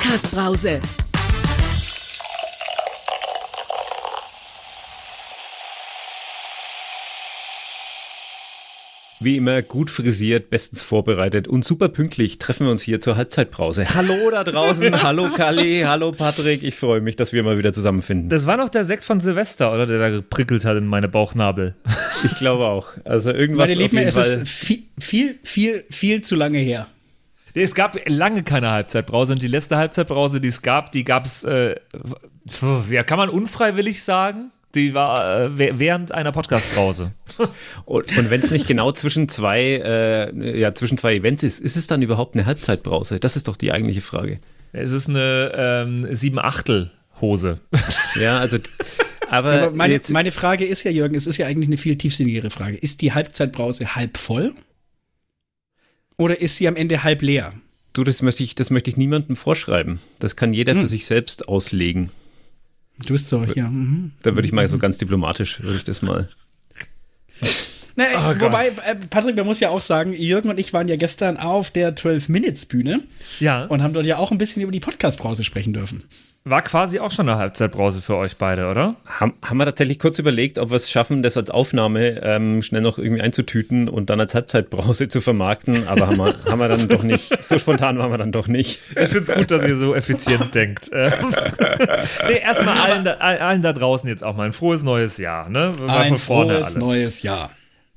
Podcast-Brause. Wie immer gut frisiert, bestens vorbereitet und super pünktlich treffen wir uns hier zur Halbzeitbrause. Hallo da draußen, hallo Kali, hallo Patrick. Ich freue mich, dass wir mal wieder zusammenfinden. Das war noch der Sekt von Silvester, oder? Der da geprickelt hat in meine Bauchnabel. Ich glaube auch. Also irgendwas Meine Lieben, auf jeden es Fall. ist viel, viel, viel, viel zu lange her. Es gab lange keine Halbzeitbrause und die letzte Halbzeitbrause, die es gab, die gab es, äh, ja, kann man unfreiwillig sagen? Die war äh, wäh- während einer Podcast-Brause. Und, und wenn es nicht genau zwischen zwei, äh, ja, zwischen zwei Events ist, ist es dann überhaupt eine Halbzeitbrause? Das ist doch die eigentliche Frage. Es ist eine ähm, Sieben-Achtel-Hose. Ja, also, aber, Aber meine, meine Frage ist ja, Jürgen, es ist ja eigentlich eine viel tiefsinnigere Frage. Ist die Halbzeitbrause halb voll? Oder ist sie am Ende halb leer? du, das möchte ich, das möchte ich niemandem vorschreiben. Das kann jeder Hm. für sich selbst auslegen. Du bist so, ja. Mhm. Da würde ich mal so ganz diplomatisch, würde ich das mal. Na, Oh Gott. wobei, äh, Patrick, man muss ja auch sagen, Jürgen und ich waren ja gestern auf der 12-Minutes-Bühne Ja, und haben dort ja auch ein bisschen über die Podcast-Brause sprechen dürfen. war quasi auch schon eine Halbzeitbrause für euch beide, oder? Haben, haben wir tatsächlich kurz überlegt, ob wir es schaffen, das als Aufnahme ähm, schnell noch irgendwie einzutüten und dann als Halbzeitbrause zu vermarkten, aber haben wir, haben wir dann doch nicht. So spontan waren wir dann doch nicht. Ich finde es gut, dass ihr so effizient denkt. Ähm, nee, erstmal allen da, allen da draußen jetzt auch mal ein frohes neues Jahr. Ne? War Ein von vorne frohes alles. neues Jahr.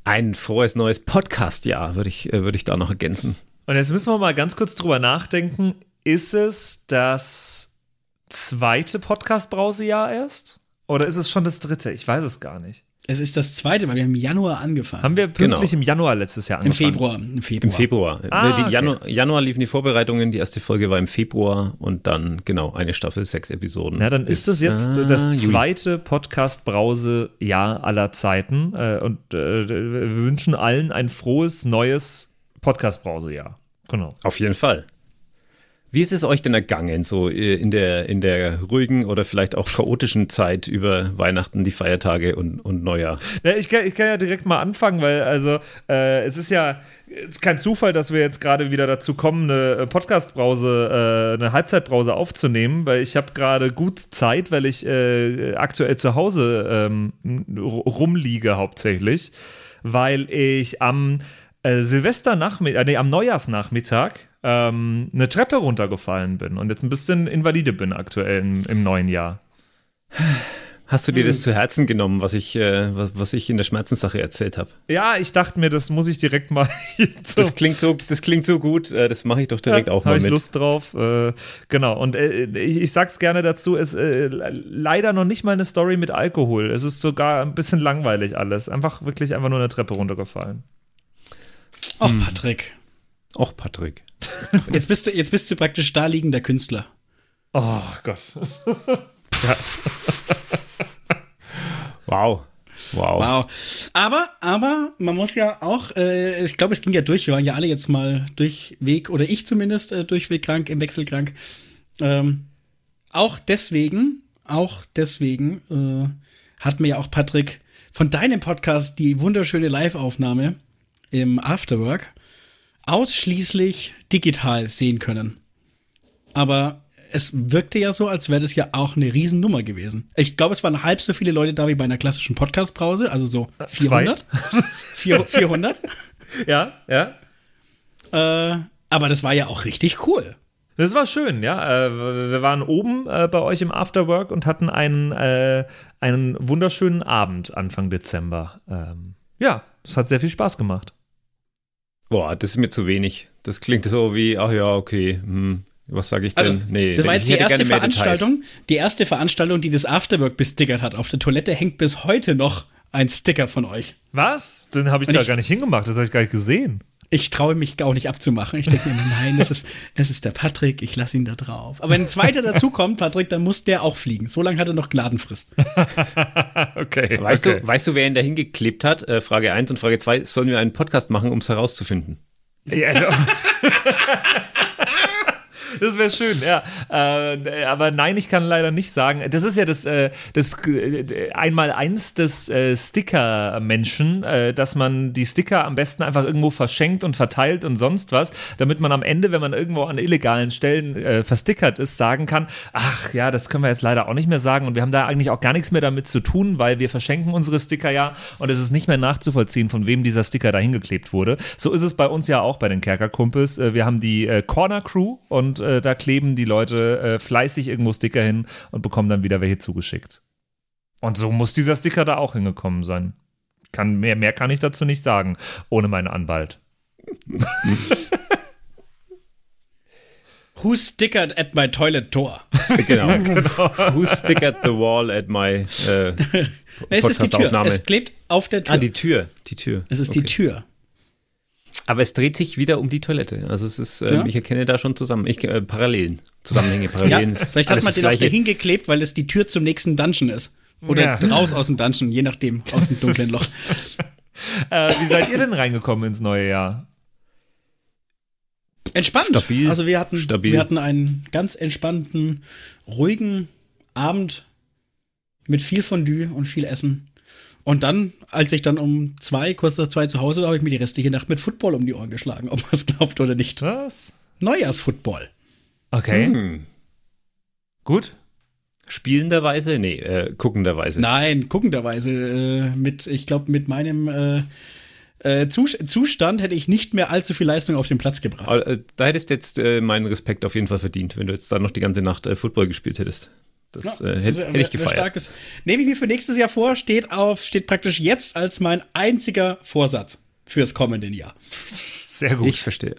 Ein frohes neues Podcast-Jahr, würde ich, äh, würde ich da noch ergänzen. Und jetzt müssen wir mal ganz kurz drüber nachdenken. Ist es das zweite Podcast-Brausejahr erst? Oder ist es schon das dritte? Ich weiß es gar nicht. Es ist das zweite, weil wir im Januar angefangen. Haben wir pünktlich Genau. im Januar letztes Jahr Im angefangen? Februar. Im Februar. Im Februar. Ah, Ne, die okay. Januar, Januar liefen die Vorbereitungen, die erste Folge war im Februar und dann, genau, eine Staffel, sechs Episoden. Ja, dann ist das jetzt äh, das zweite Podcast-Brause-Jahr aller Zeiten. Äh, und äh, wir wünschen allen ein frohes, neues Podcast-Brause-Jahr. Genau. Auf jeden Fall. Wie ist es euch denn ergangen, so äh, in der, in der ruhigen oder vielleicht auch chaotischen Zeit über Weihnachten, die Feiertage und, und Neujahr? Ja, ich, kann, ich kann ja direkt mal anfangen, weil also äh, es ist ja es ist kein Zufall, dass wir jetzt gerade wieder dazu kommen, eine Podcast-Brause, äh, eine Halbzeitbrause aufzunehmen, weil ich habe gerade gut Zeit, weil ich äh, aktuell zu Hause ähm, rumliege hauptsächlich, weil ich am äh, Silvesternachmittag, äh, nee, am Neujahrsnachmittag ähm, eine Treppe runtergefallen bin und jetzt ein bisschen invalide bin aktuell im, im neuen Jahr. Hast du dir Hm. das zu Herzen genommen, was ich, äh, was, was ich in der Schmerzenssache erzählt habe? Ja, ich dachte mir, das muss ich direkt mal jetzt Das klingt so, das klingt so gut, äh, das mache ich doch direkt auch Habe mal ich mit. Lust drauf. Äh, genau. Und äh, ich, ich sag's gerne dazu, es äh, leider noch nicht mal eine Story mit Alkohol. Es ist sogar ein bisschen langweilig alles. Einfach wirklich einfach nur eine Treppe runtergefallen. Ach, Hm. Patrick. Och, Patrick. Jetzt bist, du, jetzt bist du praktisch da liegender Künstler. Oh Gott. Wow. Wow. Wow. Aber, aber man muss ja auch, äh, ich glaube, es ging ja durch. Wir waren ja alle jetzt mal durchweg, oder ich zumindest, äh, durchweg krank, im Wechsel krank. Ähm, auch deswegen, auch deswegen äh, hat mir ja auch Patrick von deinem Podcast die wunderschöne Live-Aufnahme im Afterwork ausschließlich digital sehen können. Aber es wirkte ja so, als wäre das ja auch eine Riesennummer gewesen. Ich glaube, es waren halb so viele Leute da wie bei einer klassischen Podcast-Brause, also so 400. Vier- 400. Ja, ja. äh, aber das war ja auch richtig cool. Das war schön, ja. Äh, wir waren oben äh, bei euch im Afterwork und hatten einen, äh, einen wunderschönen Abend Anfang Dezember. Ähm, ja, es hat sehr viel Spaß gemacht. Boah, das ist mir zu wenig. Das klingt so wie, ach ja, okay, hm, was sage ich denn? Also, nee, Das war ich jetzt die erste. Veranstaltung, die erste Veranstaltung, die das Afterwork bestickert hat. Auf der Toilette hängt bis heute noch ein Sticker von euch. Was? Den habe ich Und da ich- gar nicht hingemacht. Das habe ich gar nicht gesehen. Ich traue mich auch nicht abzumachen. Ich denke mir, immer, nein, das ist, es ist der Patrick, ich lasse ihn da drauf. Aber wenn ein zweiter dazukommt, Patrick, dann muss der auch fliegen. So lange hat er noch Gnadenfrist. Okay. Weißt, okay. du, weißt du, wer ihn da hingeklebt hat? Äh, Frage 1 und Frage 2, sollen wir einen Podcast machen, um es herauszufinden? Ja, also, das wäre schön, ja. Äh, aber nein, ich kann leider nicht sagen. Das ist ja das, äh, das äh, einmal eins des äh, Sticker-Menschen, äh, dass man die Sticker am besten einfach irgendwo verschenkt und verteilt und sonst was, damit man am Ende, wenn man irgendwo an illegalen Stellen äh, verstickert ist, sagen kann, ach ja, das können wir jetzt leider auch nicht mehr sagen und wir haben da eigentlich auch gar nichts mehr damit zu tun, weil wir verschenken unsere Sticker ja und es ist nicht mehr nachzuvollziehen, von wem dieser Sticker da hingeklebt wurde. So ist es bei uns ja auch bei den Kerkerkumpels. Wir haben die Corner Crew und äh, da kleben die Leute äh, fleißig irgendwo Sticker hin und bekommen dann wieder welche zugeschickt. Und so muss dieser Sticker da auch hingekommen sein. Kann, mehr, mehr kann ich dazu nicht sagen, ohne meinen Anwalt. Who stickered at my toilet door? Genau. Who stickered the wall at my äh, es ist die Tür. Es klebt auf der Tür. Ah, die Tür. Die Tür. es ist die Okay. Tür. Aber es dreht sich wieder um die Toilette. Also es ist, ähm, Ja. ich erkenne da schon zusammen, ich, äh, Parallelen. Zusammenhänge, Ja, Parallelen. ist vielleicht hat man das den auch Gleiche. dahin geklebt, weil es die Tür zum nächsten Dungeon ist. Oder Ja. raus aus dem Dungeon, je nachdem, aus dem dunklen Loch. Äh, wie seid ihr denn reingekommen ins neue Jahr? Entspannt. Stabil. Also wir hatten, Stabil. wir hatten einen ganz entspannten, ruhigen Abend mit viel Fondue und viel Essen. Und dann, als ich dann um zwei, kurz nach zwei zu Hause war, habe ich mir die restliche Nacht mit Football um die Ohren geschlagen, ob man es glaubt oder nicht. Was? Neujahrsfootball. Okay, Hm. gut. Spielenderweise? Nee, äh, guckenderweise. Nein, guckenderweise äh, mit, ich glaube, mit meinem äh, äh, Zus Zustand hätte ich nicht mehr allzu viel Leistung auf den Platz gebracht. Aber, äh, Da hättest du jetzt äh, meinen Respekt auf jeden Fall verdient, wenn du jetzt da noch die ganze Nacht äh, Football gespielt hättest. Das Ja, äh, das hätte wär- hätte ich gefeiert. starkes. Nehme ich mir für nächstes Jahr vor, steht auf, steht praktisch jetzt als mein einziger Vorsatz fürs kommende Jahr. Sehr gut. Ich verstehe.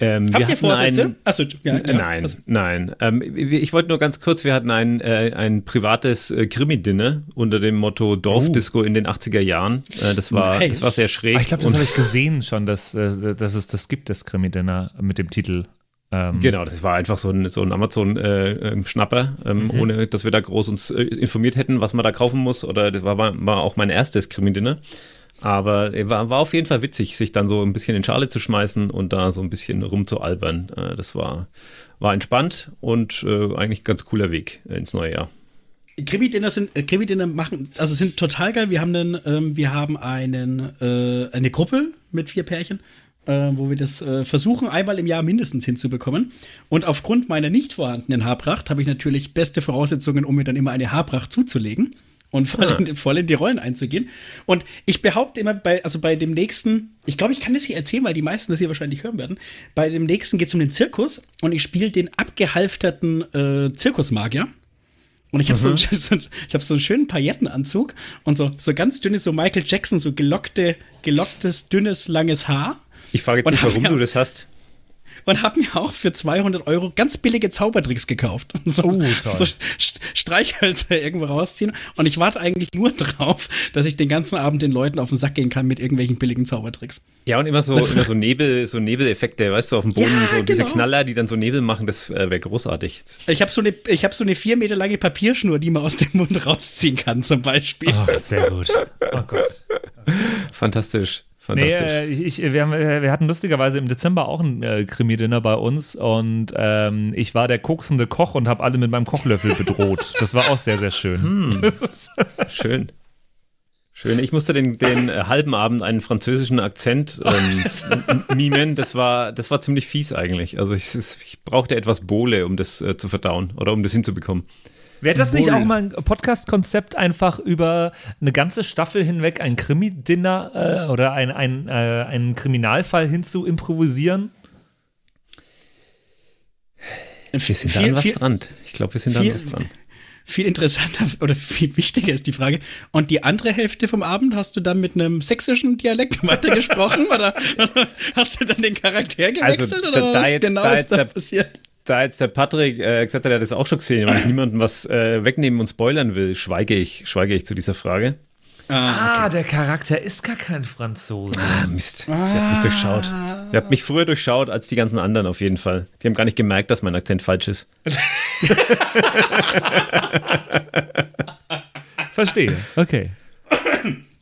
Ähm, wir Habt ihr Vorsätze? Ein, Achso, ja, ja. nein, Was- nein. Ähm, ich wollte nur ganz kurz, wir hatten ein, äh, ein privates äh, Krimi-Dinner unter dem Motto Dorfdisco in den 80er Jahren. Äh, das, war, Nice. das war sehr schräg. Ah, ich glaube, das habe ich gesehen schon, dass, äh, dass es das gibt, das Krimi-Dinner mit dem Titel. Ähm, Genau, das war einfach so ein, so ein Amazon-Schnapper, ähm, ohne dass wir da groß uns äh, informiert hätten, was man da kaufen muss. Oder das war, war auch mein erstes Krimi-Dinner. Aber äh, war, war auf jeden Fall witzig, sich dann so ein bisschen in Schale zu schmeißen und da so ein bisschen rumzualbern. Äh, das war, war entspannt und äh, eigentlich ein ganz cooler Weg äh, ins neue Jahr. Krimi-Dinner sind, äh, Krimi-Dinner machen, also sind total geil. Wir haben einen, ähm, wir haben einen, äh, eine Gruppe mit vier Pärchen, äh, wo wir das äh, versuchen, einmal im Jahr mindestens hinzubekommen. Und aufgrund meiner nicht vorhandenen Haarpracht habe ich natürlich beste Voraussetzungen, um mir dann immer eine Haarpracht zuzulegen und voll, in, voll in die Rollen einzugehen. Und ich behaupte immer bei, also bei dem nächsten, ich glaube, ich kann das hier erzählen, weil die meisten das hier wahrscheinlich hören werden. Bei dem nächsten geht es um den Zirkus und ich spiele den abgehalfterten äh, Zirkusmagier. Und ich habe so, einen- so, ich hab so einen schönen Paillettenanzug und so, so ganz dünnes, so Michael Jackson, so gelockte, gelocktes, dünnes, langes Haar. Ich frage jetzt Und nicht, warum du das hast. Und habe mir auch für 200 Euro ganz billige Zaubertricks gekauft. So, Oh, toll. so St- Streichhölzer irgendwo rausziehen. Und ich warte eigentlich nur drauf, dass ich den ganzen Abend den Leuten auf den Sack gehen kann mit irgendwelchen billigen Zaubertricks. Ja, und immer so, immer so Nebel, so Nebeleffekte, weißt du, auf dem Boden, Ja, so diese genau. Knaller, die dann so Nebel machen, das äh, wäre großartig. Ich habe so eine, ich habe so eine vier Meter lange Papierschnur, die man aus dem Mund rausziehen kann, zum Beispiel. Oh, sehr gut. Oh Gott. Fantastisch. Nee, Fantastisch. äh, ich, ich, wir, haben, äh, wir hatten lustigerweise im Dezember auch ein äh, Krimi-Dinner bei uns und ähm, ich war der koksende Koch und habe alle mit meinem Kochlöffel bedroht. Das war auch sehr, sehr schön. Schön. Schön. Ich musste den, den äh, halben Abend einen französischen Akzent ähm, mimen. Das war, das war ziemlich fies eigentlich. Also ich, ich brauchte etwas Bohle, um das äh, zu verdauen oder um das hinzubekommen. Wäre das nicht auch mal ein Podcast-Konzept, einfach über eine ganze Staffel hinweg ein Krimi-Dinner äh, oder ein, ein, äh, einen Kriminalfall hinzu improvisieren? Wir sind da Viel- an was viel- dran. Ich glaube, wir sind da an viel- was dran. Viel interessanter oder viel wichtiger ist die Frage. Und die andere Hälfte vom Abend hast du dann mit einem sächsischen Dialekt weitergesprochen oder hast du dann den Charakter gewechselt Also, oder da- da was jetzt- genau da ist jetzt da passiert? Da jetzt der Patrick äh, gesagt hat, er hat das auch schon gesehen, weil ich niemandem was äh, wegnehmen und spoilern will, schweige ich, schweige ich zu dieser Frage. Ah, der Charakter ist gar kein Franzose. Ah, Mist. Ihr habt mich durchschaut. Ihr habt mich früher durchschaut als die ganzen anderen auf jeden Fall. Die haben gar nicht gemerkt, dass mein Akzent falsch ist. Verstehe. Okay.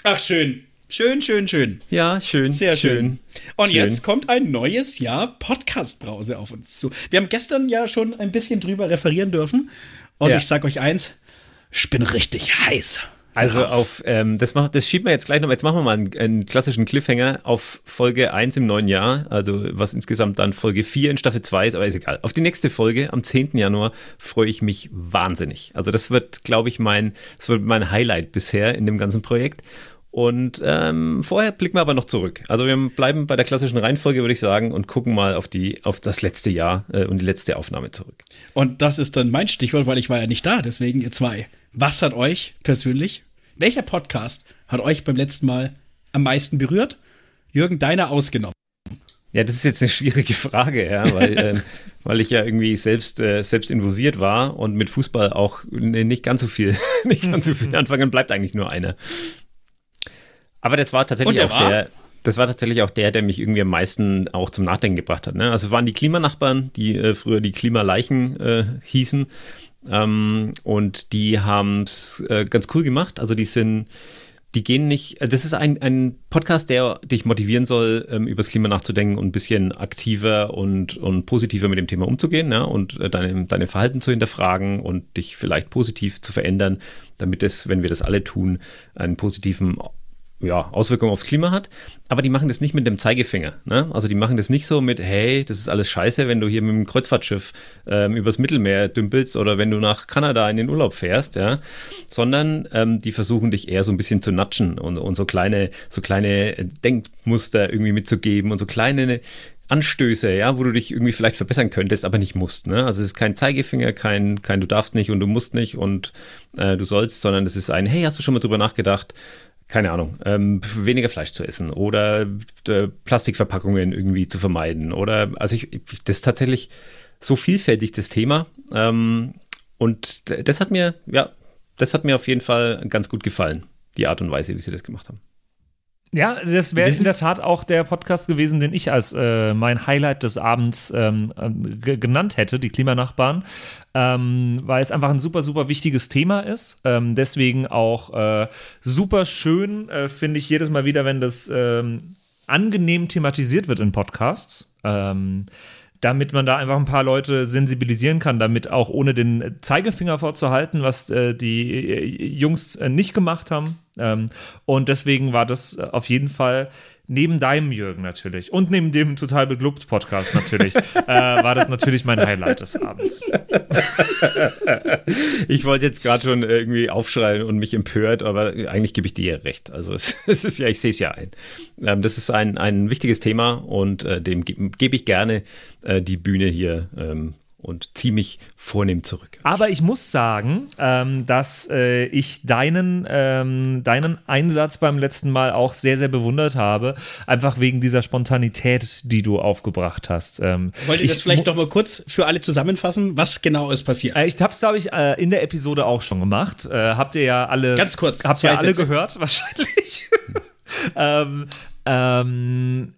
Ach schön. Schön, schön, schön. Ja, schön. Sehr schön. schön. Und schön. jetzt kommt ein neues Jahr Podcast-Brause auf uns zu. Wir haben gestern ja schon ein bisschen drüber referieren dürfen. Und Ja. ich sag euch eins, ich bin richtig heiß. Also auf, ähm, das, macht, das schieben wir jetzt gleich noch. Jetzt machen wir mal einen, einen klassischen Cliffhanger auf Folge 1 im neuen Jahr, also was insgesamt dann Folge 4 in Staffel 2 ist, aber ist egal. Auf die nächste Folge am 10. Januar freue ich mich wahnsinnig. Also das wird, glaube ich, mein, das wird mein Highlight bisher in dem ganzen Projekt. Und ähm, vorher blicken wir aber noch zurück. Also wir bleiben bei der klassischen Reihenfolge, würde ich sagen, und gucken mal auf, die, auf das letzte Jahr äh, und die letzte Aufnahme zurück. Und das ist dann mein Stichwort, weil ich war ja nicht da, deswegen ihr zwei. Was hat euch persönlich, welcher Podcast hat euch beim letzten Mal am meisten berührt? Jürgen, deiner ausgenommen. Ja, das ist jetzt eine schwierige Frage, ja, weil, ähm, weil ich ja irgendwie selbst, äh, selbst involviert war und mit Fußball auch nicht ganz so viel, nicht ganz so viel anfangen, bleibt eigentlich nur einer. Aber das war tatsächlich der auch war? der, das war tatsächlich auch der, der mich irgendwie am meisten auch zum Nachdenken gebracht hat. Ne? Also es waren die Klimanachbarn, die äh, früher die Klimaleichen äh, hießen. Ähm, und die haben es äh, ganz cool gemacht. Also die sind, die gehen nicht, äh, das ist ein, ein Podcast, der dich motivieren soll, ähm, über das Klima nachzudenken und ein bisschen aktiver und, und positiver mit dem Thema umzugehen ja? und äh, deine, deine Verhalten zu hinterfragen und dich vielleicht positiv zu verändern, damit es, wenn wir das alle tun, einen positiven ja, Auswirkungen aufs Klima hat, aber die machen das nicht mit dem Zeigefinger. Ne? Also die machen das nicht so mit, hey, das ist alles scheiße, wenn du hier mit dem Kreuzfahrtschiff ähm, übers Mittelmeer dümpelst oder wenn du nach Kanada in den Urlaub fährst, ja, sondern ähm, die versuchen dich eher so ein bisschen zu natschen und, und so kleine, so kleine Denkmuster irgendwie mitzugeben und so kleine Anstöße, ja, wo du dich irgendwie vielleicht verbessern könntest, aber nicht musst. Ne? Also es ist kein Zeigefinger, kein, kein du darfst nicht und du musst nicht und äh, du sollst, sondern es ist ein, hey, hast du schon mal drüber nachgedacht? Keine Ahnung, ähm, weniger Fleisch zu essen oder äh, Plastikverpackungen irgendwie zu vermeiden. Oder also ich, ich das ist tatsächlich so vielfältig das Thema. Ähm, und das hat mir, ja, das hat mir auf jeden Fall ganz gut gefallen, die Art und Weise, wie sie das gemacht haben. Ja, das wäre in der Tat auch der Podcast gewesen, den ich als äh, mein Highlight des Abends ähm, ähm, ge- genannt hätte, die Klimanachbarn, ähm, weil es einfach ein super, super wichtiges Thema ist. Ähm, deswegen auch äh, super schön, äh, finde ich jedes Mal wieder, wenn das ähm, angenehm thematisiert wird in Podcasts. Ähm, damit man da einfach ein paar Leute sensibilisieren kann, damit auch ohne den Zeigefinger vorzuhalten, was äh, die äh, Jungs äh, nicht gemacht haben. Ähm, und deswegen war das äh, auf jeden Fall neben deinem Jürgen natürlich und neben dem total beglückt Podcast natürlich äh, war das natürlich mein Highlight des Abends. Ich wollte jetzt gerade schon irgendwie aufschreien und mich empört, aber eigentlich gebe ich dir ja recht. Also es, es ist ja, ich sehe es ja ein. Ähm, das ist ein, ein wichtiges Thema und äh, dem ge- gebe ich gerne äh, die Bühne hier ähm, und ziehe mich vornehm zurück. Aber ich muss sagen, ähm, dass äh, ich deinen, ähm, deinen Einsatz beim letzten Mal auch sehr, sehr bewundert habe. Einfach wegen dieser Spontanität, die du aufgebracht hast. Ähm, Wollt ihr ich das vielleicht noch mal kurz für alle zusammenfassen, was genau ist passiert? Äh, Ich habe es, glaube ich, äh, in der Episode auch schon gemacht. Äh, habt ihr ja alle. Ganz kurz, Habt ihr alle Sätze. gehört, wahrscheinlich. ähm, ähm,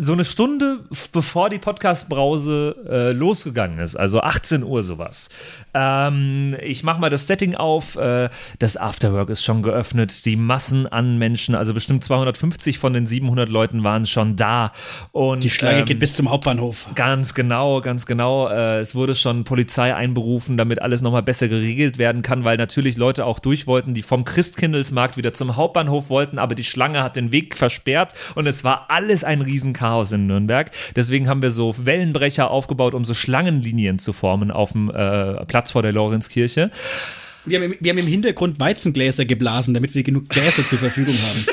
so eine Stunde bevor die Podcast-Brause äh, losgegangen ist, also 18 Uhr sowas. Ähm, ich mache mal das Setting auf. Äh, das Afterwork ist schon geöffnet. Die Massen an Menschen, also bestimmt 250 von den 700 Leuten waren schon da. Und, Die Schlange ähm, geht bis zum Hauptbahnhof. Ganz genau, ganz genau. Äh, es wurde schon Polizei einberufen, damit alles nochmal besser geregelt werden kann, weil natürlich Leute auch durch wollten, die vom Christkindlesmarkt wieder zum Hauptbahnhof wollten, aber die Schlange hat den Weg versperrt und es war alles ein Riesenchaos in Nürnberg. Deswegen haben wir so Wellenbrecher aufgebaut, um so Schlangenlinien zu formen auf dem äh, Platz vor der Lorenzkirche. Wir haben, im- wir haben im Hintergrund Weizengläser geblasen, damit wir genug Gläser zur Verfügung haben.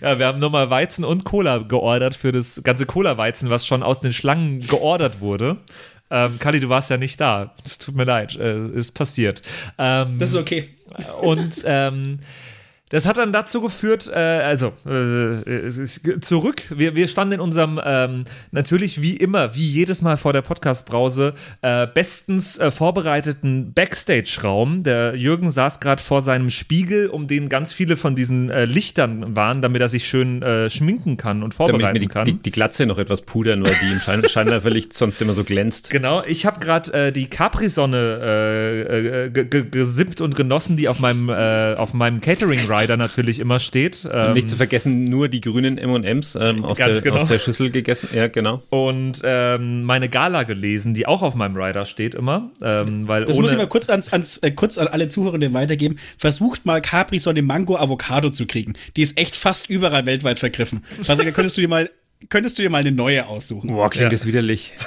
Ja, wir haben nochmal Weizen und Cola geordert für das ganze Cola-Weizen, was schon aus den Schlangen geordert wurde. Ähm, Kali, du warst ja nicht da. Es tut mir leid, äh, ist passiert. Ähm, Das ist okay. und ähm, das hat dann dazu geführt, äh, also äh, zurück. Wir, wir standen in unserem, ähm, natürlich wie immer, wie jedes Mal vor der Podcast-Brause, äh, bestens äh, vorbereiteten Backstage-Raum. Der Jürgen saß gerade vor seinem Spiegel, um den ganz viele von diesen äh, Lichtern waren, damit er sich schön äh, schminken kann und Damit vorbereiten mir die, kann. die, die Glatze noch etwas pudern, weil die im Schein Scheinwerferlicht sonst immer so glänzt. Genau, ich habe gerade die Capri-Sonne ge- ge- gesippt und genossen, die auf meinem, auf meinem Catering-Rider Rider natürlich immer steht. Ähm, nicht zu vergessen, nur die grünen M&M's ähm, aus, der, genau. aus der Schüssel gegessen. Ja, genau. Und ähm, meine Gala gelesen, die auch auf meinem Rider steht immer. Ähm, weil das muss ich mal kurz, ans, ans, äh, kurz an alle Zuhörenden weitergeben. Versucht mal Capri-Sonne Mango Avocado zu kriegen. Die ist echt fast überall weltweit vergriffen. Also könntest du dir mal könntest du dir mal eine neue aussuchen. Boah, klingt ja. das widerlich.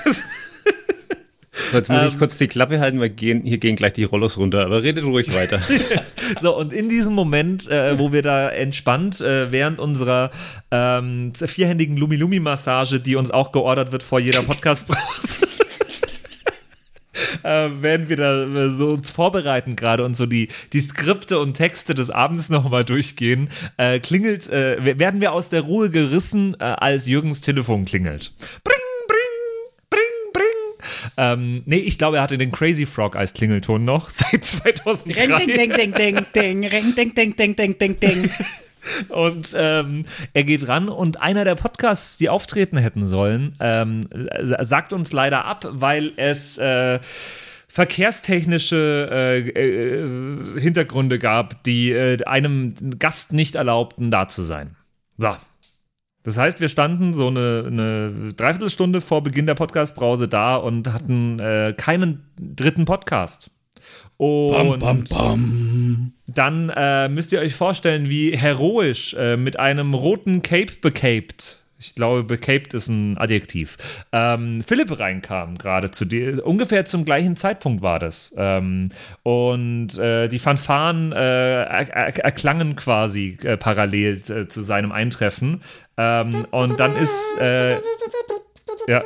So, jetzt muss ähm, ich kurz die Klappe halten, weil gehen, hier gehen gleich die Rollos runter, aber redet ruhig weiter. so, und in diesem Moment, äh, wo wir da entspannt äh, während unserer ähm, vierhändigen Lumi-Lumi-Massage, die uns auch geordert wird vor jeder Podcast-Pause, äh, werden wir da äh, so uns vorbereiten gerade und so die, die Skripte und Texte des Abends nochmal durchgehen, äh, klingelt, äh, werden wir aus der Ruhe gerissen, als Jürgens Telefon klingelt. Bring. Ähm, nee, ich glaube, er hatte den Crazy Frog als Klingelton noch seit 2003. Ring, ding, ding, ding, ding, ding, ring, ding, ding, ding, ding, ding, ding. Und ähm, er geht ran und einer der Podcasts, die auftreten hätten sollen, ähm, sagt uns leider ab, weil es äh, verkehrstechnische äh, äh, Hintergründe gab, die äh, einem Gast nicht erlaubten, da zu sein. So, das heißt, wir standen so eine, eine Dreiviertelstunde vor Beginn der Podcast-Brause da und hatten äh, keinen dritten Podcast. Und bam, bam, bam. dann äh, müsst ihr euch vorstellen, wie heroisch äh, mit einem roten Cape becaped. Ich glaube, becaped ist ein Adjektiv. Ähm, Philipp reinkam gerade zu dir. Ungefähr zum gleichen Zeitpunkt war das. Ähm, und äh, die Fanfaren äh, er, erklangen quasi äh, parallel äh, zu seinem Eintreffen. Ähm, und dann ist. ja.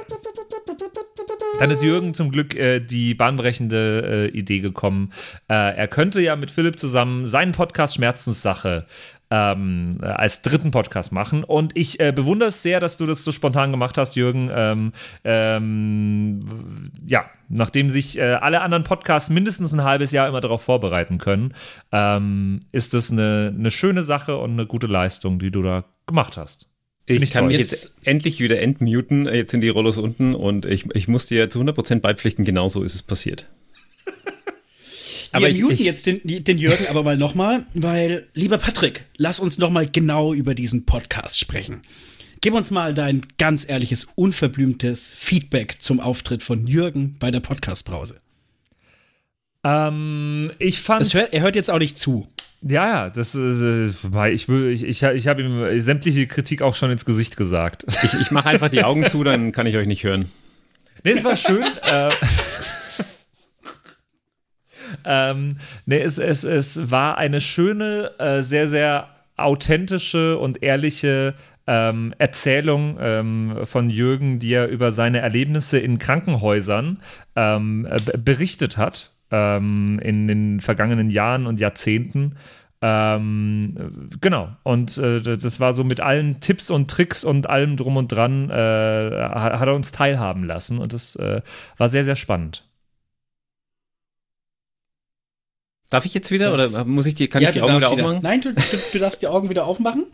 Dann ist Jürgen zum Glück äh, die bahnbrechende äh, Idee gekommen. Äh, er könnte ja mit Philipp zusammen seinen Podcast Schmerzenssache ähm, als dritten Podcast machen. Und ich äh, bewundere es sehr, dass du das so spontan gemacht hast, Jürgen. Ähm, ähm, ja, nachdem sich äh, alle anderen Podcasts mindestens ein halbes Jahr immer darauf vorbereiten können, ähm, ist das eine, eine schöne Sache und eine gute Leistung, die du da gemacht hast. Ich, ich kann mich jetzt endlich wieder entmuten. Jetzt sind die Rollos unten und ich, ich muss dir zu 100% beipflichten, genau so ist es passiert. aber Wir muten ich, jetzt den, den Jürgen aber mal nochmal, weil, lieber Patrick, lass uns nochmal genau über diesen Podcast sprechen. Gib uns mal dein ganz ehrliches, unverblümtes Feedback zum Auftritt von Jürgen bei der Podcast-Brause. Ähm, ich fand. Er hört jetzt auch nicht zu. Ja, ja, das äh, ich will, ich, ich, ich habe ihm sämtliche Kritik auch schon ins Gesicht gesagt. Ich, ich mache einfach die Augen zu, dann kann ich euch nicht hören. Nee, es war schön. äh, ähm, nee, es, es, es war eine schöne, äh, sehr, sehr authentische und ehrliche ähm, Erzählung ähm, von Jürgen, die er über seine Erlebnisse in Krankenhäusern ähm, berichtet hat ähm, in den vergangenen Jahren und Jahrzehnten. Ähm, genau. Und äh, das war so mit allen Tipps und Tricks und allem drum und dran, äh, hat er uns teilhaben lassen. Und das äh, war sehr, sehr spannend. Darf ich jetzt wieder das, oder muss ich die, kann ja, ich die Augen wieder aufmachen? Nein, du, du, du darfst die Augen wieder aufmachen.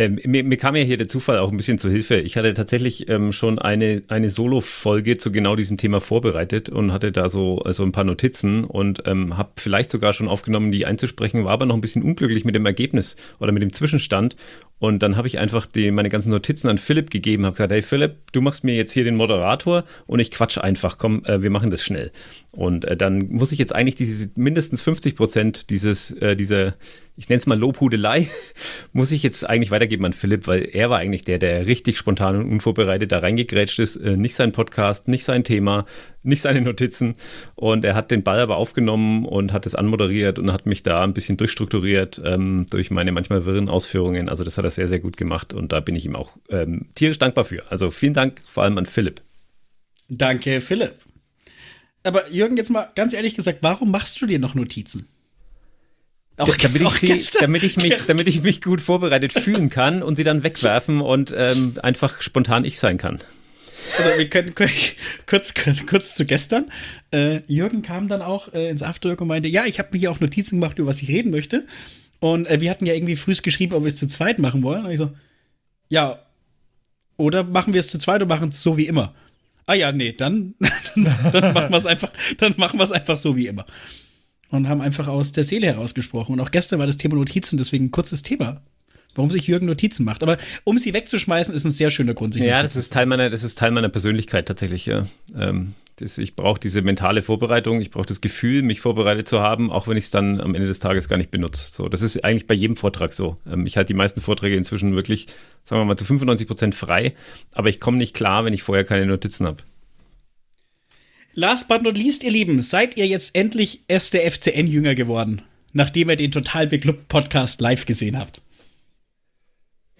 Ähm, mir, mir, kam ja hier der Zufall auch ein bisschen zu Hilfe. Ich hatte tatsächlich ähm, schon eine, eine Solo-Folge zu genau diesem Thema vorbereitet und hatte da so also ein paar Notizen und ähm, habe vielleicht sogar schon aufgenommen, die einzusprechen, war aber noch ein bisschen unglücklich mit dem Ergebnis oder mit dem Zwischenstand. Und dann habe ich einfach die, meine ganzen Notizen an Philipp gegeben, habe gesagt, hey Philipp, du machst mir jetzt hier den Moderator und ich quatsch einfach, komm, äh, wir machen das schnell. Und äh, dann muss ich jetzt eigentlich diese mindestens 50 Prozent dieses, äh, dieser ich nenne es mal Lobhudelei, muss ich jetzt eigentlich weitergeben an Philipp, weil er war eigentlich der, der richtig spontan und unvorbereitet da reingegrätscht ist. Äh, nicht sein Podcast, nicht sein Thema, nicht seine Notizen. Und er hat den Ball aber aufgenommen und hat es anmoderiert und hat mich da ein bisschen durchstrukturiert ähm, durch meine manchmal wirren Ausführungen. Also das hat er sehr, sehr gut gemacht und da bin ich ihm auch ähm, tierisch dankbar für. Also vielen Dank vor allem an Philipp. Danke, Philipp. Aber Jürgen, jetzt mal ganz ehrlich gesagt, warum machst du dir noch Notizen? Auch, damit, ich sie, damit, ich mich, damit ich mich gut vorbereitet fühlen kann und sie dann wegwerfen und ähm, einfach spontan ich sein kann. Also wir können kurz, kurz, kurz zu gestern. Äh, Jürgen kam dann auch äh, ins Afterwork und meinte, ja, ich habe mir hier auch Notizen gemacht, über was ich reden möchte. Und äh, wir hatten ja irgendwie frühst geschrieben, ob wir es zu zweit machen wollen. Und ich so, ja, oder machen wir es zu zweit und machen es so wie immer. Ah ja, nee, dann, dann, dann machen wir es einfach, dann machen wir es einfach so wie immer. Und haben einfach aus der Seele herausgesprochen. Und auch gestern war das Thema Notizen, deswegen ein kurzes Thema. Warum sich Jürgen Notizen macht. Aber um sie wegzuschmeißen, ist ein sehr schöner Grund. Sich ja, das ist Teil meiner, das ist Teil meiner Persönlichkeit tatsächlich. Ja. Ähm, das, ich brauche diese mentale Vorbereitung, ich brauche das Gefühl, mich vorbereitet zu haben, auch wenn ich es dann am Ende des Tages gar nicht benutze. So, das ist eigentlich bei jedem Vortrag so. Ähm, ich halte die meisten Vorträge inzwischen wirklich, sagen wir mal, zu 95 Prozent frei, aber ich komme nicht klar, wenn ich vorher keine Notizen habe. Last but not least, ihr Lieben, seid ihr jetzt endlich erst der FCN-Jünger geworden, nachdem ihr den Total Beklubbt Podcast live gesehen habt?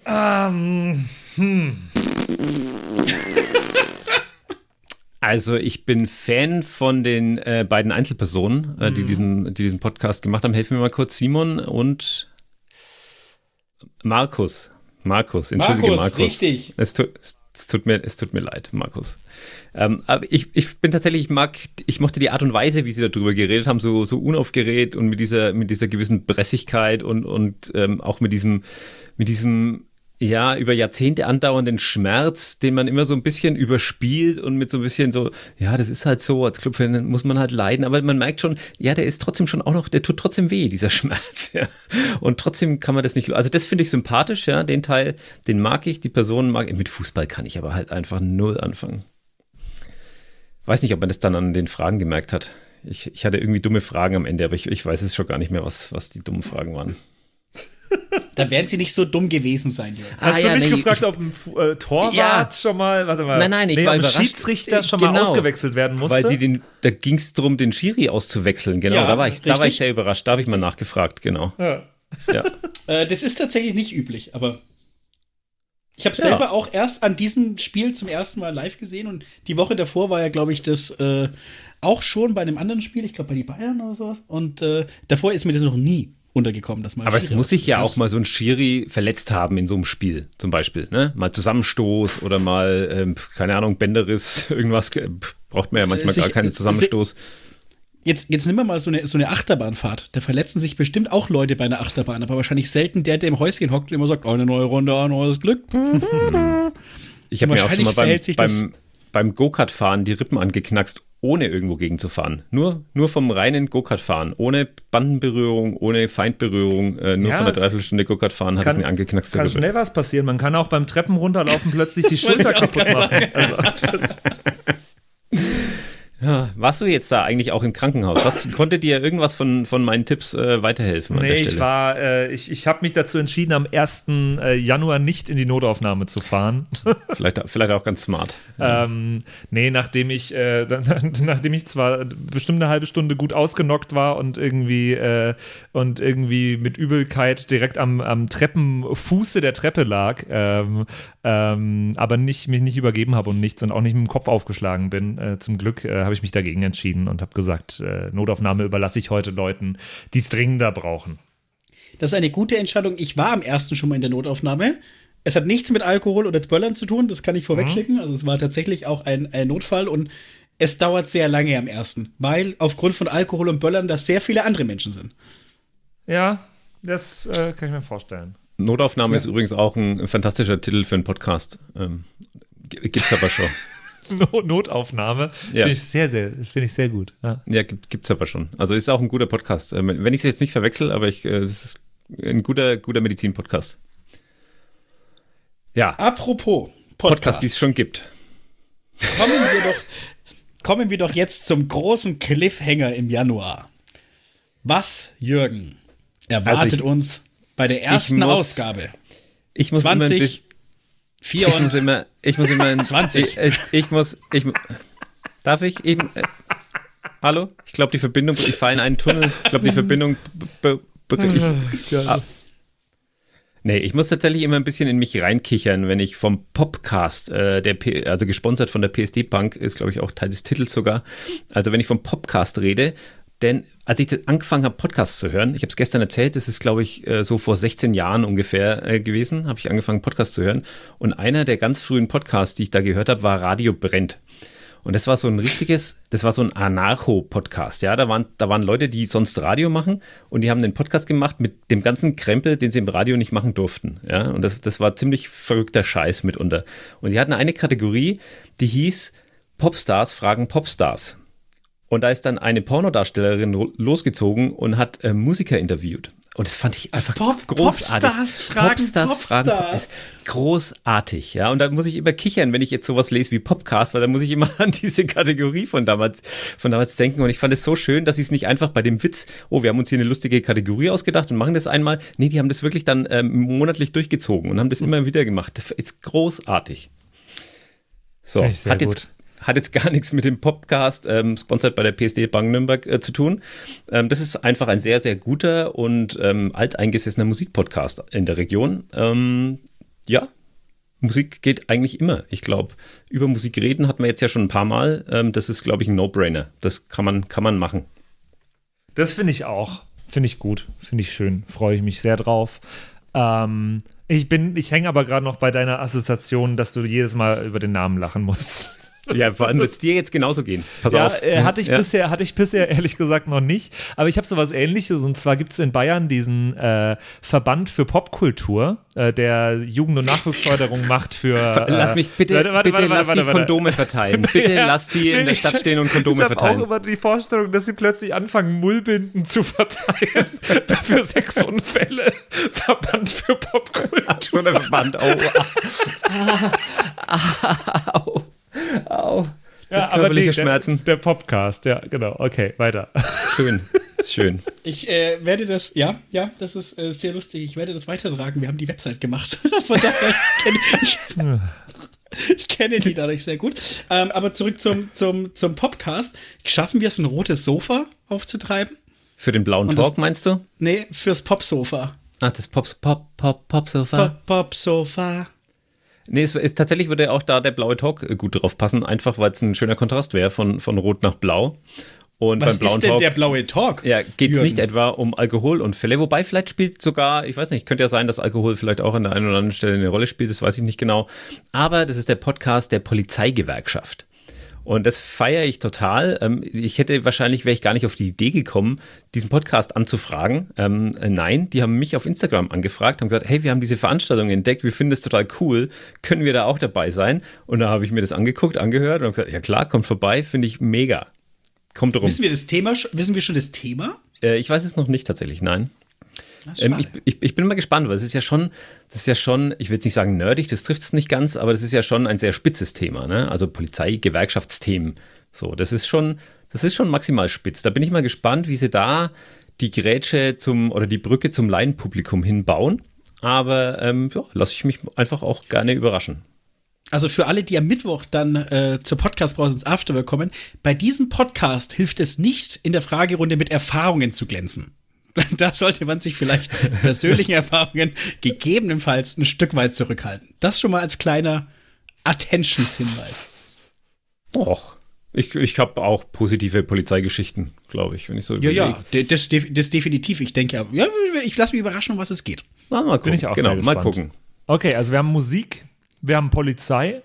Ähm, hm. Also ich bin Fan von den äh, beiden Einzelpersonen, äh, die, mhm. diesen, die diesen Podcast gemacht haben. Helfen mir mal kurz, Simon und Markus. Markus, entschuldige Markus. Markus. Richtig. Es tut, es, es, tut mir, es tut mir leid, Markus. Ähm, aber ich, ich bin tatsächlich, ich mag, ich mochte die Art und Weise, wie sie darüber geredet haben, so, so unaufgeregt und mit dieser, mit dieser gewissen Bressigkeit und, und ähm, auch mit diesem, mit diesem ja, über Jahrzehnte andauernden Schmerz, den man immer so ein bisschen überspielt und mit so ein bisschen so, ja, das ist halt so, als Clubfan muss man halt leiden, aber man merkt schon, ja, der ist trotzdem schon auch noch, der tut trotzdem weh, dieser Schmerz, ja. Und trotzdem kann man das nicht, also das finde ich sympathisch, ja, den Teil, den mag ich, die Person mag ich, mit Fußball kann ich aber halt einfach null anfangen. Weiß nicht, ob man das dann an den Fragen gemerkt hat. Ich, ich hatte irgendwie dumme Fragen am Ende, aber ich, ich weiß es schon gar nicht mehr, was, was die dummen Fragen waren. Da werden sie nicht so dumm gewesen sein. Jürgen. Hast ah, du ja, mich nee, gefragt, ich, ob ein äh, Torwart ja, schon mal, warte mal, nein, nein, ich nee, war überrascht. Schiedsrichter schon genau, mal ausgewechselt werden musste? Weil die den, da ging es darum, den Schiri auszuwechseln, genau. Ja, da, war ich, da war ich sehr überrascht, da habe ich mal nachgefragt, genau. Ja. ja. äh, das ist tatsächlich nicht üblich, aber ich habe selber auch erst an diesem Spiel zum ersten Mal live gesehen und die Woche davor war ja, glaube ich, das äh, auch schon bei einem anderen Spiel, ich glaube bei die Bayern oder sowas. Und äh, davor ist mir das noch nie untergekommen. Dass mal Aber es muss sich ja auch mal so ein Schiri verletzt haben in so einem Spiel, zum Beispiel. Ne? Mal Zusammenstoß oder mal, ähm, keine Ahnung, Bänderriss, irgendwas. Braucht man ja manchmal sich, gar keinen Zusammenstoß. Jetzt, jetzt nimm mal so eine, so eine Achterbahnfahrt. Da verletzen sich bestimmt auch Leute bei einer Achterbahn, aber wahrscheinlich selten der, der im Häuschen hockt und immer sagt, oh, eine neue Runde, ein neues Glück. Ich habe mir auch schon mal beim, beim, beim Go-Kart-Fahren die Rippen angeknackst, ohne irgendwo gegen zu fahren. Nur, nur vom reinen Go-Kart-Fahren, ohne Bandenberührung, ohne Feindberührung, äh, nur ja, von der Dreiviertelstunde Go-Kart-Fahren hat es mir angeknackst. Kann schnell was passieren. Man kann auch beim Treppen runterlaufen plötzlich die Schulter kaputt machen. Also, Ja, warst du jetzt da eigentlich auch im Krankenhaus? Was, konnte dir irgendwas von, von meinen Tipps äh, weiterhelfen? Nee, ich war, äh, ich, ich habe mich dazu entschieden, am 1. Äh, Januar nicht in die Notaufnahme zu fahren. vielleicht, vielleicht auch ganz smart. Ähm, nee, nachdem ich, äh, nachdem ich zwar bestimmt eine halbe Stunde gut ausgenockt war und irgendwie, äh, und irgendwie mit Übelkeit direkt am, am Treppenfuße der Treppe lag, ähm, ähm, aber nicht, mich nicht übergeben habe und nichts und auch nicht mit dem Kopf aufgeschlagen bin, äh, zum Glück, äh, habe ich mich dagegen entschieden und habe gesagt, äh, Notaufnahme überlasse ich heute Leuten, die es dringender brauchen. Das ist eine gute Entscheidung. Ich war am ersten schon mal in der Notaufnahme. Es hat nichts mit Alkohol oder Böllern zu tun, das kann ich vorwegschicken. Mhm. Also es war tatsächlich auch ein, ein Notfall und es dauert sehr lange am ersten, weil aufgrund von Alkohol und Böllern da sehr viele andere Menschen sind. Ja, das äh, kann ich mir vorstellen. Notaufnahme ja. ist übrigens auch ein fantastischer Titel für einen Podcast. Ähm, gibt's aber schon. Notaufnahme. Ja. Finde ich sehr, sehr, finde ich sehr gut. Ja, ja gibt es aber schon. Also ist auch ein guter Podcast. Ähm, wenn ich es jetzt nicht verwechsel, aber ich, äh, das ist ein guter, guter Medizin-Podcast. Ja. Apropos Podcast, Podcast die es schon gibt. Kommen wir doch, kommen wir doch jetzt zum großen Cliffhanger im Januar. Was, Jürgen, erwartet also ich, uns bei der ersten muss, Ausgabe? Ich muss 20 Vier ich muss immer, ich muss immer in 20. Ich, ich, muss, ich, darf ich? ich äh, hallo? Ich glaube, die Verbindung, ich fahre in einen Tunnel. Ich glaube, die Verbindung, ich, ah. Nee, ich muss tatsächlich immer ein bisschen in mich reinkichern, wenn ich vom Popcast, äh, der P also gesponsert von der PSD Bank, ist glaube ich auch Teil des Titels sogar. Also wenn ich vom Popcast rede, denn als ich angefangen habe, Podcasts zu hören, ich habe es gestern erzählt, das ist, glaube ich, äh, so vor 16 Jahren ungefähr äh, gewesen, habe ich angefangen, Podcasts zu hören. Und einer der ganz frühen Podcasts, die ich da gehört habe, war Radio Brennt. Und das war so ein richtiges, das war so ein Anarcho-Podcast. Ja, da waren, da waren Leute, die sonst Radio machen und die haben den Podcast gemacht mit dem ganzen Krempel, den sie im Radio nicht machen durften. Ja, und das, das war ziemlich verrückter Scheiß mitunter. Und die hatten eine Kategorie, die hieß Popstars fragen Popstars. Und da ist dann eine Pornodarstellerin losgezogen und hat äh, Musiker interviewt. Und das fand ich einfach Pop, großartig. Popstars fragen Popstars, Popstars. fragen. Großartig, ja. Und da muss ich immer kichern, wenn ich jetzt sowas lese wie Popcast, weil da muss ich immer an diese Kategorie von damals, von damals denken. Und ich fand es so schön, dass sie es nicht einfach bei dem Witz, oh, wir haben uns hier eine lustige Kategorie ausgedacht und machen das einmal. Nee, die haben das wirklich dann ähm, monatlich durchgezogen und haben das immer wieder gemacht. Das ist großartig. So, hat jetzt, hat jetzt gar nichts mit dem Podcast, ähm, sponsert bei der PSD Bank Nürnberg, äh, zu tun. Ähm, das ist einfach ein sehr, sehr guter und ähm, alteingesessener Musikpodcast in der Region. Ähm, ja, Musik geht eigentlich immer. Ich glaube, über Musik reden hat man jetzt ja schon ein paar Mal. Ähm, das ist, glaube ich, ein No-Brainer. Das kann man, kann man machen. Das finde ich auch. Finde ich gut. Finde ich schön. Freue ich mich sehr drauf. Ähm, ich bin, ich hänge aber gerade noch bei deiner Assoziation, dass du jedes Mal über den Namen lachen musst. Ja, vor allem wird es dir jetzt genauso gehen. Pass ja, auf. Äh, hatte, ich ja. bisher, hatte ich bisher ehrlich gesagt noch nicht. Aber ich habe so was ähnliches. Und zwar gibt es in Bayern diesen äh, Verband für Popkultur, äh, der Jugend- und Nachwuchsförderung macht für. lass mich bitte, warte, warte, bitte warte, lass die Kondome verteilen. Bitte ja, lass die in der Stadt stehen und Kondome ich verteilen. Ich habe auch immer die Vorstellung, dass sie plötzlich anfangen, Mullbinden zu verteilen für Sexunfälle. Verband für Popkultur. so ein Verband, oh. Au. Au. Ja, körperliche nee, Schmerzen. Der, der Podcast, ja, genau. Okay, weiter. Schön, schön. Ich äh, werde das, ja, ja, das ist äh, sehr lustig. Ich werde das weitertragen. Wir haben die Website gemacht. Von daher kenne ich, ich kenne die dadurch sehr gut. Ähm, aber zurück zum, zum, zum Podcast. Schaffen wir es, ein rotes Sofa aufzutreiben? Für den blauen Und Talk, das, meinst du? Nee, fürs Pop-Sofa. Ach, das Pop, Pop, Pop, Pop-Sofa. Pop, Pop-Sofa. Nee, es ist, tatsächlich würde auch da der blaue Talk äh, gut drauf passen, einfach weil es ein schöner Kontrast wäre von, von Rot nach Blau. Und Was beim blauen ist denn Talk, der blaue Talk? Ja, geht es nicht etwa um Alkoholunfälle, wobei vielleicht spielt sogar, ich weiß nicht, könnte ja sein, dass Alkohol vielleicht auch an der einen oder anderen Stelle eine Rolle spielt, das weiß ich nicht genau. Aber das ist der Podcast der Polizeigewerkschaft. Und das feiere ich total. Ähm, ich hätte wahrscheinlich, wäre ich gar nicht auf die Idee gekommen, diesen Podcast anzufragen. Ähm, nein, die haben mich auf Instagram angefragt, haben gesagt, hey, wir haben diese Veranstaltung entdeckt, wir finden es total cool, können wir da auch dabei sein? Und da habe ich mir das angeguckt, angehört und habe gesagt, ja klar, kommt vorbei, finde ich mega. Kommt rum. Wissen wir das Thema, wissen wir schon das Thema? Äh, ich weiß es noch nicht tatsächlich, nein. Ähm, ich, ich, ich, bin mal gespannt, weil es ist ja schon, das ist ja schon, ich will jetzt nicht sagen nerdig, das trifft es nicht ganz, aber das ist ja schon ein sehr spitzes Thema, ne? Also Polizei, Gewerkschaftsthemen. So, das ist schon, das ist schon maximal spitz. Da bin ich mal gespannt, wie sie da die Grätsche zum oder die Brücke zum Laienpublikum hinbauen. Aber ähm, ja, lasse ich mich einfach auch gerne überraschen. Also für alle, die am Mittwoch dann äh, zur Podcast-Brause ins Afterwork kommen, bei diesem Podcast hilft es nicht, in der Fragerunde mit Erfahrungen zu glänzen. da sollte man sich vielleicht persönlichen Erfahrungen gegebenenfalls ein Stück weit zurückhalten. Das schon mal als kleiner Attentionshinweis. Och. Ich, ich habe auch positive Polizeigeschichten, glaube ich, wenn ich so Ja, ja, das, das definitiv. Ich denke, ja, ich lasse mich überraschen, um was es geht. Na, mal gucken. Bin ich auch genau, mal gucken. Okay, also wir haben Musik, wir haben Polizei,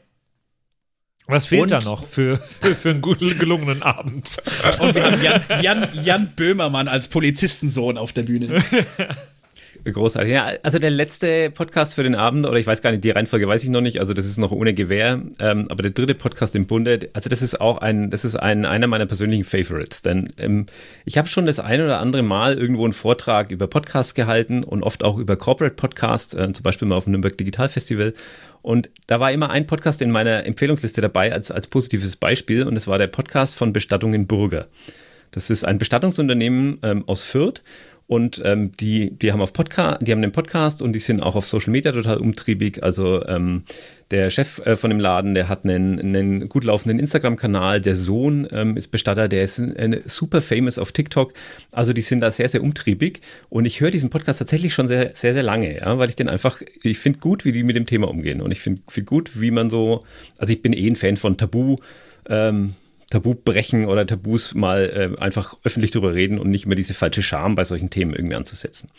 was fehlt und, da noch für, für, für, einen guten, gelungenen Abend? Und wir haben Jan, Jan, Jan Böhmermann als Polizistensohn auf der Bühne. Großartig. Ja, also der letzte Podcast für den Abend, oder ich weiß gar nicht, die Reihenfolge weiß ich noch nicht, also das ist noch ohne Gewehr, ähm, aber der dritte Podcast im Bunde, also das ist auch ein, das ist ein, einer meiner persönlichen Favorites, denn ähm, ich habe schon das ein oder andere Mal irgendwo einen Vortrag über Podcasts gehalten und oft auch über Corporate Podcasts, äh, zum Beispiel mal auf dem Nürnberg Digital Festival und da war immer ein Podcast in meiner Empfehlungsliste dabei als, als positives Beispiel und es war der Podcast von Bestattungen Burger. Das ist ein Bestattungsunternehmen ähm, aus Fürth und ähm, die, die haben auf Podcast, die haben einen Podcast und die sind auch auf Social Media total umtriebig. Also ähm, der Chef äh, von dem Laden, der hat einen, einen gut laufenden Instagram-Kanal. Der Sohn ähm, ist Bestatter, der ist äh, super famous auf TikTok. Also die sind da sehr, sehr umtriebig. Und ich höre diesen Podcast tatsächlich schon sehr, sehr, sehr lange, ja, weil ich den einfach, ich finde gut, wie die mit dem Thema umgehen. Und ich finde find gut, wie man so, also ich bin eh ein Fan von Tabu. Ähm, Tabu brechen oder Tabus mal äh, einfach öffentlich drüber reden und nicht immer diese falsche Scham bei solchen Themen irgendwie anzusetzen.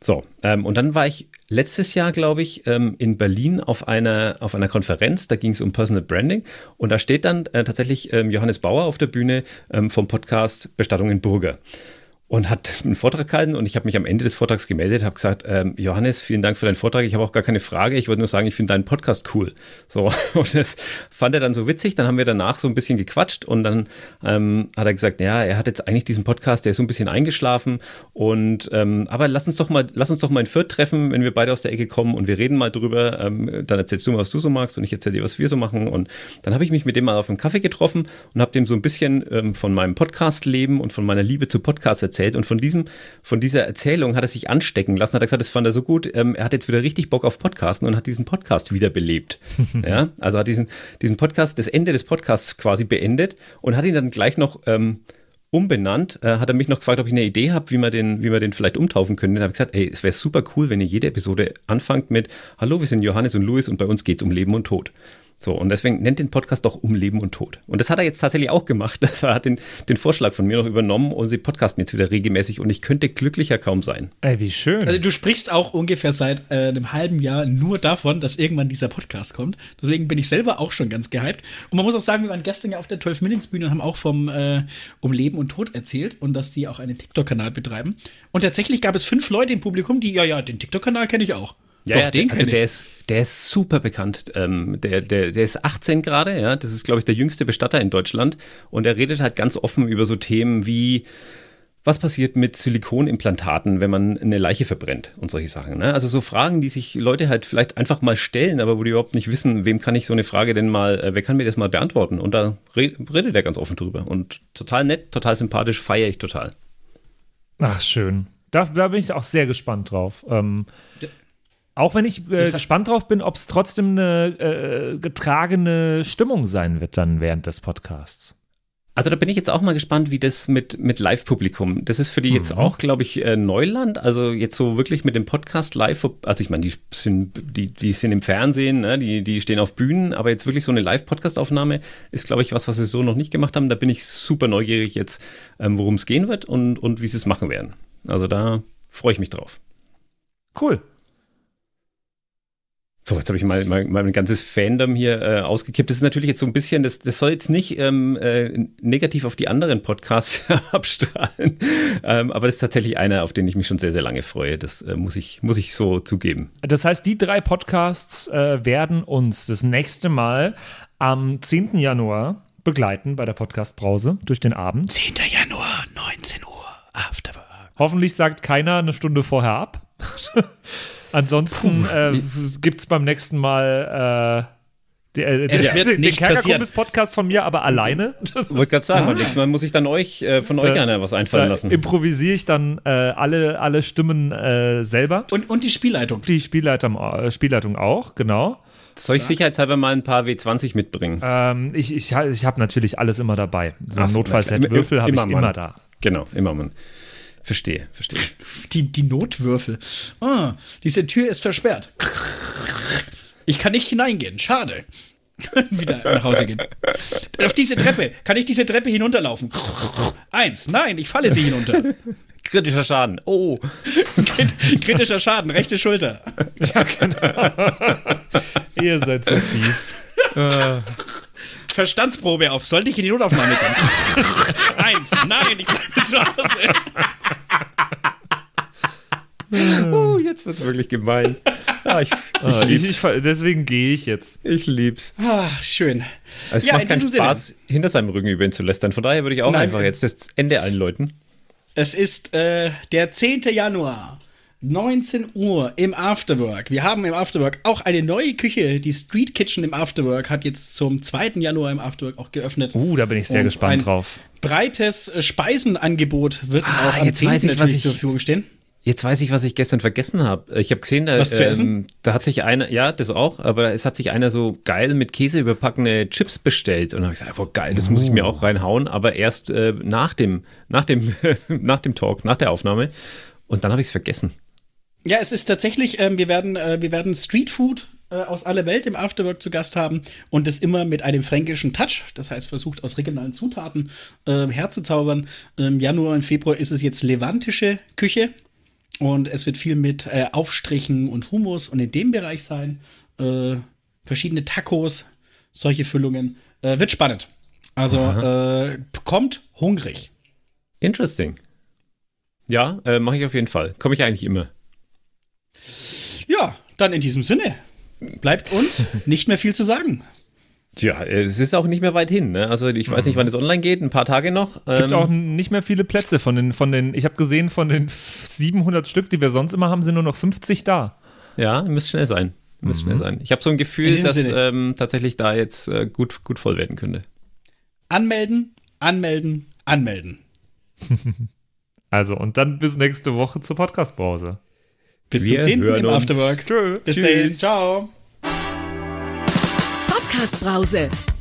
So, ähm, und dann war ich letztes Jahr, glaube ich, ähm, in Berlin auf einer, auf einer Konferenz, da ging es um Personal Branding und da steht dann äh, tatsächlich ähm, Johannes Bauer auf der Bühne ähm, vom Podcast Bestattung in Burger. Und hat einen Vortrag gehalten und ich habe mich am Ende des Vortrags gemeldet, habe gesagt, ähm, Johannes, vielen Dank für deinen Vortrag. Ich habe auch gar keine Frage. Ich wollte nur sagen, ich finde deinen Podcast cool. So und das fand er dann so witzig. Dann haben wir danach so ein bisschen gequatscht und dann ähm, hat er gesagt, ja, er hat jetzt eigentlich diesen Podcast, der ist so ein bisschen eingeschlafen und ähm, aber lass uns doch mal, lass uns doch mal in Fürth treffen, wenn wir beide aus der Ecke kommen und wir reden mal drüber. Ähm, dann erzählst du mal, was du so magst und ich erzähle dir, was wir so machen. Und dann habe ich mich mit dem mal auf einen Kaffee getroffen und habe dem so ein bisschen ähm, von meinem Podcast-Leben und von meiner Liebe zu Podcasts erzählt erzählt und von diesem, von dieser Erzählung hat er sich anstecken lassen, hat er gesagt, das fand er so gut, ähm, er hat jetzt wieder richtig Bock auf Podcasten und hat diesen Podcast wiederbelebt. ja, also hat diesen, diesen Podcast, das Ende des Podcasts quasi beendet und hat ihn dann gleich noch ähm, umbenannt, äh, hat er mich noch gefragt, ob ich eine Idee habe, wie wir den, wie wir den vielleicht umtaufen können. Dann habe ich gesagt, ey, es wäre super cool, wenn ihr jede Episode anfangt mit Hallo, wir sind Johannes und Louis und bei uns geht es um Leben und Tod. So, und deswegen nennt den Podcast doch Um Leben und Tod. Und das hat er jetzt tatsächlich auch gemacht. Das er hat den, den Vorschlag von mir noch übernommen und sie podcasten jetzt wieder regelmäßig und ich könnte glücklicher kaum sein. Ey, wie schön. Also du sprichst auch ungefähr seit äh, einem halben Jahr nur davon, dass irgendwann dieser Podcast kommt. Deswegen bin ich selber auch schon ganz gehypt. Und man muss auch sagen, wir waren gestern ja auf der 12 Minutes Bühne und haben auch vom äh, Um Leben und Tod erzählt und dass die auch einen TikTok-Kanal betreiben. Und tatsächlich gab es fünf Leute im Publikum, die, ja, ja, den TikTok-Kanal kenne ich auch. Ja, Doch, ja den also der ist, der ist super bekannt. Ähm, der, der, der ist 18 gerade, ja. Das ist, glaube ich, der jüngste Bestatter in Deutschland. Und er redet halt ganz offen über so Themen wie, was passiert mit Silikonimplantaten, wenn man eine Leiche verbrennt und solche Sachen. Ne? Also so Fragen, die sich Leute halt vielleicht einfach mal stellen, aber wo die überhaupt nicht wissen, wem kann ich so eine Frage denn mal, äh, wer kann mir das mal beantworten? Und da redet er ganz offen drüber. Und total nett, total sympathisch, feiere ich total. Ach, schön. Da, da, bin ich auch sehr gespannt drauf. Ähm, auch wenn ich äh, gespannt drauf bin, ob es trotzdem eine äh, getragene Stimmung sein wird dann während des Podcasts. Also da bin ich jetzt auch mal gespannt, wie das mit, mit Live-Publikum. Das ist für die jetzt mhm. auch, glaube ich, äh, Neuland. Also jetzt so wirklich mit dem Podcast live. Also ich meine, die sind, die, die sind im Fernsehen, ne? die, die stehen auf Bühnen, aber jetzt wirklich so eine Live-Podcast-Aufnahme ist, glaube ich, was, was sie so noch nicht gemacht haben. Da bin ich super neugierig jetzt, ähm, worum es gehen wird und, und wie sie es machen werden. Also da freue ich mich drauf. Cool. So, jetzt habe ich mal, mal, mal, ein ganzes Fandom hier äh, ausgekippt. Das ist natürlich jetzt so ein bisschen, das, das soll jetzt nicht ähm, äh, negativ auf die anderen Podcasts abstrahlen, ähm, aber das ist tatsächlich einer, auf den ich mich schon sehr, sehr lange freue. Das äh, muss, ich, muss ich so zugeben. Das heißt, die drei Podcasts äh, werden uns das nächste Mal am 10. Januar begleiten bei der Podcast-Brause durch den Abend. 10. Januar, 19 Uhr, Afterwork. Hoffentlich sagt keiner eine Stunde vorher ab. Ansonsten äh, gibt es beim nächsten Mal äh, der, es der, den Kerkerkumpels-Podcast von mir, aber alleine. Ich wollte gerade sagen, ah. beim nächsten Mal muss ich dann euch, äh, von euch da, einer was einfallen lassen. Improvisiere ich dann äh, alle, alle Stimmen äh, selber. Und, und die Spielleitung. Die Spielleitung, äh, Spielleitung auch, genau. Soll ich sicherheitshalber mal ein paar W20 mitbringen? Ähm, ich Verstehe, verstehe. Die, die Notwürfel. Ah, diese Tür ist versperrt. Ich kann nicht hineingehen. Schade. Wieder nach Hause gehen. Auf diese Treppe. Kann ich diese Treppe hinunterlaufen? Eins. Nein, ich falle sie hinunter. Kritischer Schaden. Oh. Kritischer Schaden, rechte Schulter. Ja, genau. Ihr seid so fies. Verstandsprobe auf. Sollte ich in die Notaufnahme gehen? Eins. Nein, ich bleibe zu Hause. Oh, jetzt wird es wirklich gemein. Ah, ich, ah, ich, ich, deswegen gehe ich jetzt. Ich lieb's. Ach, schön. Es ja, macht keinen Spaß, Sinne. hinter seinem Rücken über ihn zu lästern. Von daher würde ich auch Nein, einfach jetzt das Ende einläuten. Es ist äh, der 10. Januar. 19 Uhr im Afterwork. Wir haben im Afterwork auch eine neue Küche. Die Street Kitchen im Afterwork hat jetzt zum 2. Januar im Afterwork auch geöffnet. Uh, da bin ich sehr Und gespannt drauf. Breites Speisenangebot wird ah, auch am 10. Weiß ich, natürlich ich, zur Verfügung stehen. Jetzt weiß ich, was ich gestern vergessen habe. Ich habe gesehen, da, ähm, da, hat sich einer, ja, das auch, aber es hat sich einer so geil mit Käse überpackene Chips bestellt und habe ich gesagt, boah, geil, das oh. muss ich mir auch reinhauen, aber erst äh, nach dem, nach dem, nach dem Talk, nach der Aufnahme. Und dann habe ich es vergessen. Ja, es ist tatsächlich, äh, wir werden, äh, wir werden Streetfood äh, aus aller Welt im Afterwork zu Gast haben und das immer mit einem fränkischen Touch, das heißt versucht aus regionalen Zutaten äh, herzuzaubern. Im Januar und Februar ist es jetzt levantische Küche, und es wird viel mit äh, Aufstrichen und Humus und in dem Bereich sein. Äh, verschiedene Tacos, solche Füllungen. Äh, wird spannend. Also äh, kommt hungrig. Interesting. Ja, äh, mache ich auf jeden Fall. Komme ich eigentlich immer. Ja, dann in diesem Sinne bleibt uns nicht mehr viel zu sagen. Tja, es ist auch nicht mehr weit hin. Ne? Also ich weiß nicht, wann es online geht, ein paar Tage noch. Gibt Ähm, auch nicht mehr viele Plätze von den, von den, ich habe gesehen, von den 700 Stück, die wir sonst immer haben, sind nur noch 50 da. ja, müsste schnell sein. Müsste schnell sein. Ich habe so ein In Gefühl, dass ähm, tatsächlich da jetzt äh, gut, gut voll werden könnte. Anmelden, anmelden, anmelden. Also, und dann bis nächste Woche zur Podcast-Brause. Bis Wir zum 10. hören im. Afterwork. Tschö. Bis Tschüss. dahin. Ciao. Podcast Brause.